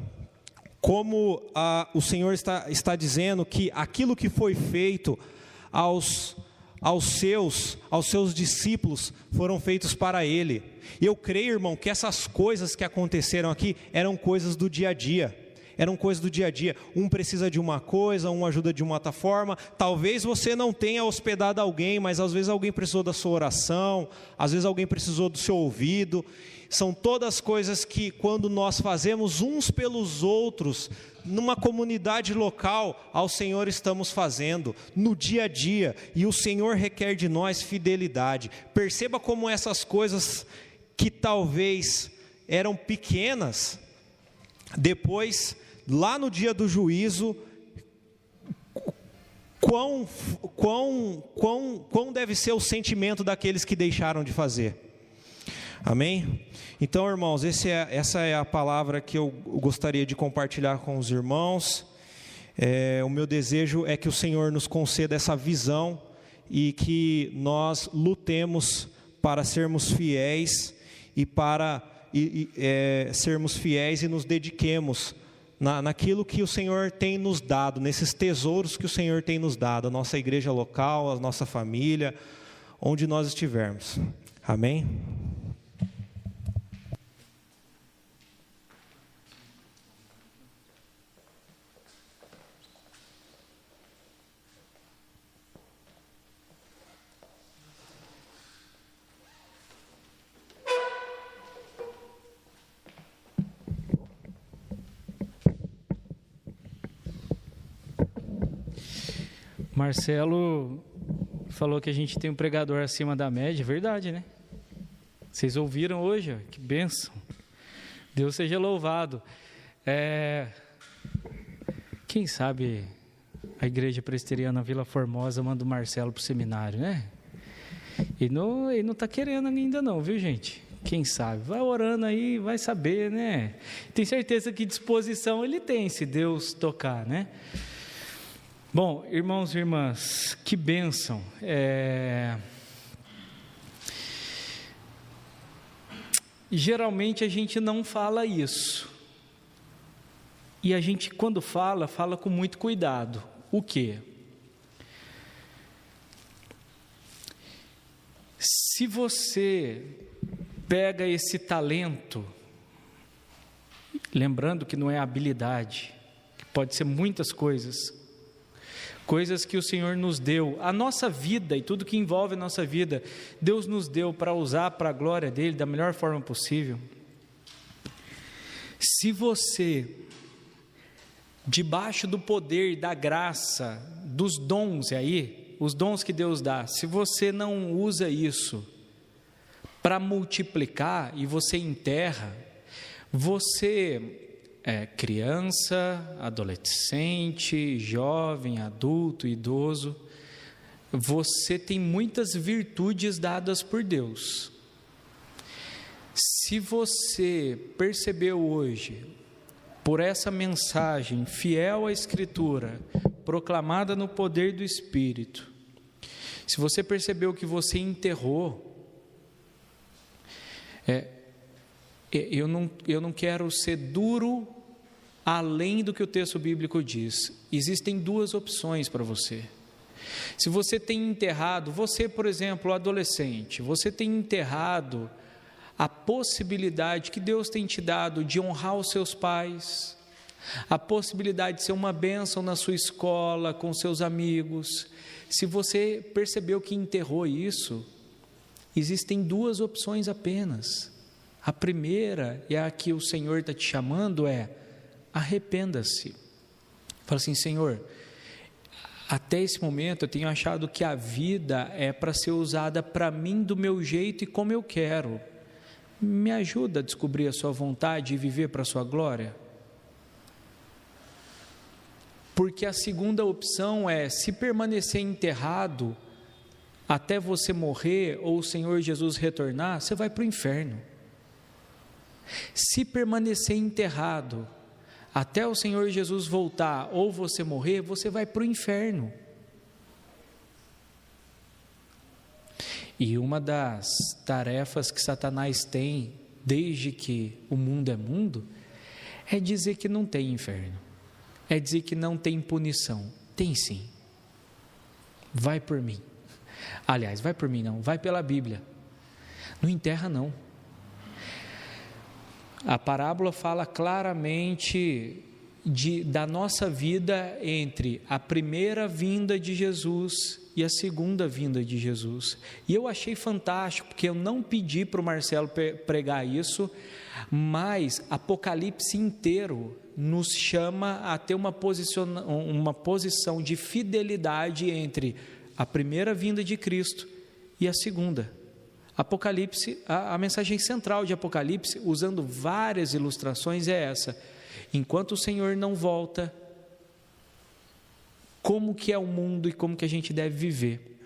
como ah, o Senhor está, está dizendo que aquilo que foi feito aos, aos seus, aos seus discípulos foram feitos para Ele. E eu creio, irmão, que essas coisas que aconteceram aqui eram coisas do dia a dia eram coisas do dia a dia. Um precisa de uma coisa, um ajuda de uma outra forma. Talvez você não tenha hospedado alguém, mas às vezes alguém precisou da sua oração, às vezes alguém precisou do seu ouvido. São todas coisas que, quando nós fazemos uns pelos outros, numa comunidade local, ao Senhor estamos fazendo, no dia a dia, e o Senhor requer de nós fidelidade. Perceba como essas coisas que talvez eram pequenas, depois lá no dia do juízo, quão, quão, quão, quão deve ser o sentimento daqueles que deixaram de fazer. Amém? Então, irmãos, é, essa é a palavra que eu gostaria de compartilhar com os irmãos. É, o meu desejo é que o Senhor nos conceda essa visão e que nós lutemos para sermos fiéis e para e, e, é, sermos fiéis e nos dediquemos na, naquilo que o Senhor tem nos dado, nesses tesouros que o Senhor tem nos dado, a nossa igreja local, a nossa família, onde nós estivermos. Amém? Marcelo falou que a gente tem um pregador acima da média, verdade, né? Vocês ouviram hoje, que benção. Deus seja louvado. É... Quem sabe a igreja presbiteriana Vila Formosa manda o Marcelo para o seminário, né? E não, ele não está querendo ainda não, viu gente? Quem sabe? Vai orando aí, vai saber, né? Tem certeza que disposição ele tem, se Deus tocar, né? Bom, irmãos e irmãs, que bênção. É... Geralmente a gente não fala isso. E a gente, quando fala, fala com muito cuidado. O quê? Se você pega esse talento, lembrando que não é habilidade, pode ser muitas coisas, coisas que o Senhor nos deu, a nossa vida e tudo que envolve a nossa vida, Deus nos deu para usar para a glória dele da melhor forma possível. Se você, debaixo do poder, da graça, dos dons, aí, os dons que Deus dá, se você não usa isso para multiplicar e você enterra, você é criança, adolescente, jovem, adulto, idoso, você tem muitas virtudes dadas por Deus. Se você percebeu hoje, por essa mensagem fiel à Escritura, proclamada no poder do Espírito, se você percebeu que você enterrou, é, eu, não, eu não quero ser duro além do que o texto bíblico diz. Existem duas opções para você. Se você tem enterrado, você, por exemplo, adolescente, você tem enterrado a possibilidade que Deus tem te dado de honrar os seus pais, a possibilidade de ser uma bênção na sua escola, com seus amigos, se você percebeu que enterrou isso, existem duas opções apenas. A primeira, e a que o Senhor está te chamando, é arrependa-se. Fala assim, Senhor, até esse momento eu tenho achado que a vida é para ser usada para mim do meu jeito e como eu quero. Me ajuda a descobrir a Sua vontade e viver para a Sua glória? Porque a segunda opção é: se permanecer enterrado até você morrer ou o Senhor Jesus retornar, você vai para o inferno. Se permanecer enterrado até o Senhor Jesus voltar ou você morrer, você vai para o inferno. E uma das tarefas que Satanás tem desde que o mundo é mundo é dizer que não tem inferno é dizer que não tem punição. Tem sim. Vai por mim. Aliás, vai por mim não, vai pela Bíblia. Não enterra não. A parábola fala claramente de, da nossa vida entre a primeira vinda de Jesus e a segunda vinda de Jesus. E eu achei fantástico, porque eu não pedi para o Marcelo pregar isso, mas Apocalipse inteiro nos chama a ter uma, uma posição de fidelidade entre a primeira vinda de Cristo e a segunda. Apocalipse, a, a mensagem central de Apocalipse, usando várias ilustrações, é essa: enquanto o Senhor não volta, como que é o mundo e como que a gente deve viver.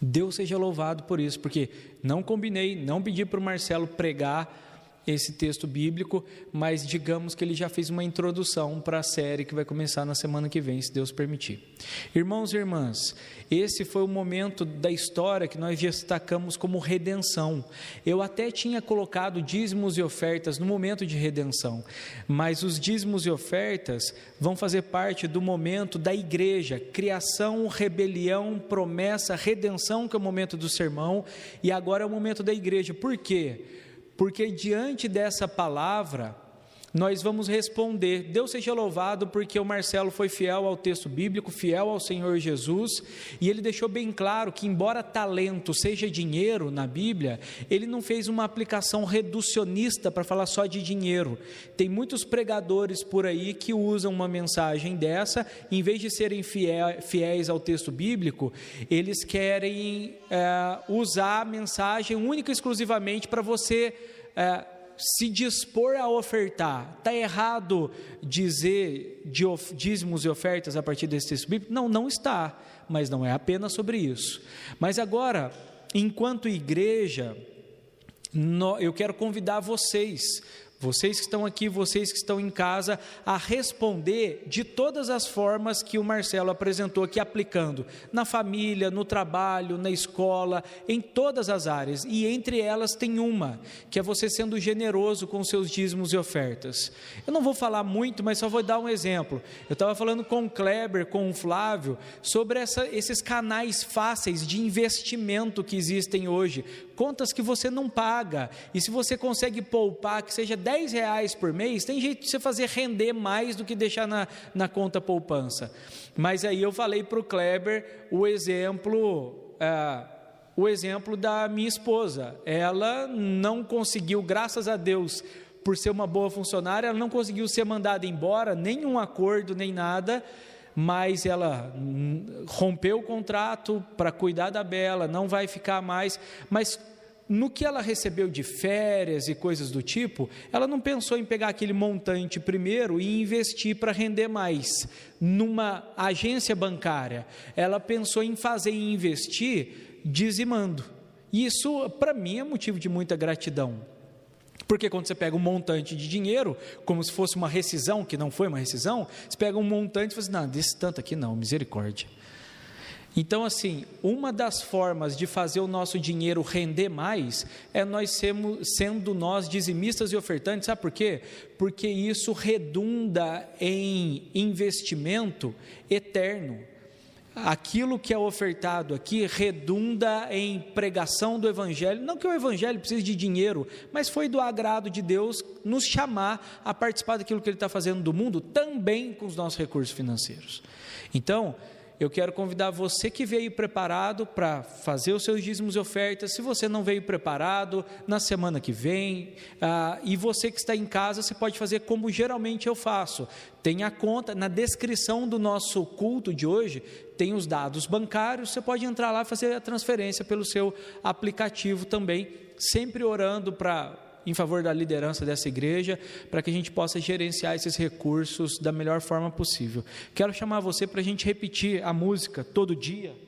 Deus seja louvado por isso, porque não combinei, não pedi para o Marcelo pregar esse texto bíblico, mas digamos que ele já fez uma introdução para a série que vai começar na semana que vem, se Deus permitir. Irmãos e irmãs, esse foi o momento da história que nós destacamos como redenção. Eu até tinha colocado dízimos e ofertas no momento de redenção, mas os dízimos e ofertas vão fazer parte do momento da igreja, criação, rebelião, promessa, redenção, que é o momento do sermão, e agora é o momento da igreja. Por quê? Porque diante dessa palavra, nós vamos responder. Deus seja louvado, porque o Marcelo foi fiel ao texto bíblico, fiel ao Senhor Jesus, e ele deixou bem claro que, embora talento seja dinheiro na Bíblia, ele não fez uma aplicação reducionista para falar só de dinheiro. Tem muitos pregadores por aí que usam uma mensagem dessa, em vez de serem fiéis ao texto bíblico, eles querem é, usar a mensagem única e exclusivamente para você. É, se dispor a ofertar, está errado dizer de dízimos e ofertas a partir desse texto bíblico? Não, não está, mas não é apenas sobre isso. Mas agora, enquanto igreja, eu quero convidar vocês vocês que estão aqui, vocês que estão em casa, a responder de todas as formas que o Marcelo apresentou aqui, aplicando na família, no trabalho, na escola, em todas as áreas. E entre elas tem uma, que é você sendo generoso com seus dízimos e ofertas. Eu não vou falar muito, mas só vou dar um exemplo. Eu estava falando com o Kleber, com o Flávio, sobre essa, esses canais fáceis de investimento que existem hoje, contas que você não paga. E se você consegue poupar, que seja 10 reais por mês, tem jeito de você fazer render mais do que deixar na, na conta poupança. Mas aí eu falei para o Kleber o exemplo. Ah, o exemplo da minha esposa. Ela não conseguiu, graças a Deus, por ser uma boa funcionária, ela não conseguiu ser mandada embora, nenhum acordo, nem nada, mas ela rompeu o contrato para cuidar da Bela, não vai ficar mais, mas no que ela recebeu de férias e coisas do tipo, ela não pensou em pegar aquele montante primeiro e investir para render mais numa agência bancária. Ela pensou em fazer e investir dizimando. E isso, para mim, é motivo de muita gratidão. Porque quando você pega um montante de dinheiro, como se fosse uma rescisão, que não foi uma rescisão, você pega um montante e fala assim, não, desse tanto aqui não, misericórdia. Então, assim, uma das formas de fazer o nosso dinheiro render mais é nós sermos, sendo nós dizimistas e ofertantes, sabe por quê? Porque isso redunda em investimento eterno. Aquilo que é ofertado aqui redunda em pregação do Evangelho. Não que o Evangelho precise de dinheiro, mas foi do agrado de Deus nos chamar a participar daquilo que Ele está fazendo do mundo, também com os nossos recursos financeiros. Então, eu quero convidar você que veio preparado para fazer os seus dízimos e ofertas. Se você não veio preparado, na semana que vem. Ah, e você que está em casa, você pode fazer como geralmente eu faço. Tem a conta, na descrição do nosso culto de hoje, tem os dados bancários. Você pode entrar lá e fazer a transferência pelo seu aplicativo também. Sempre orando para em favor da liderança dessa igreja, para que a gente possa gerenciar esses recursos da melhor forma possível. Quero chamar você para a gente repetir a música todo dia.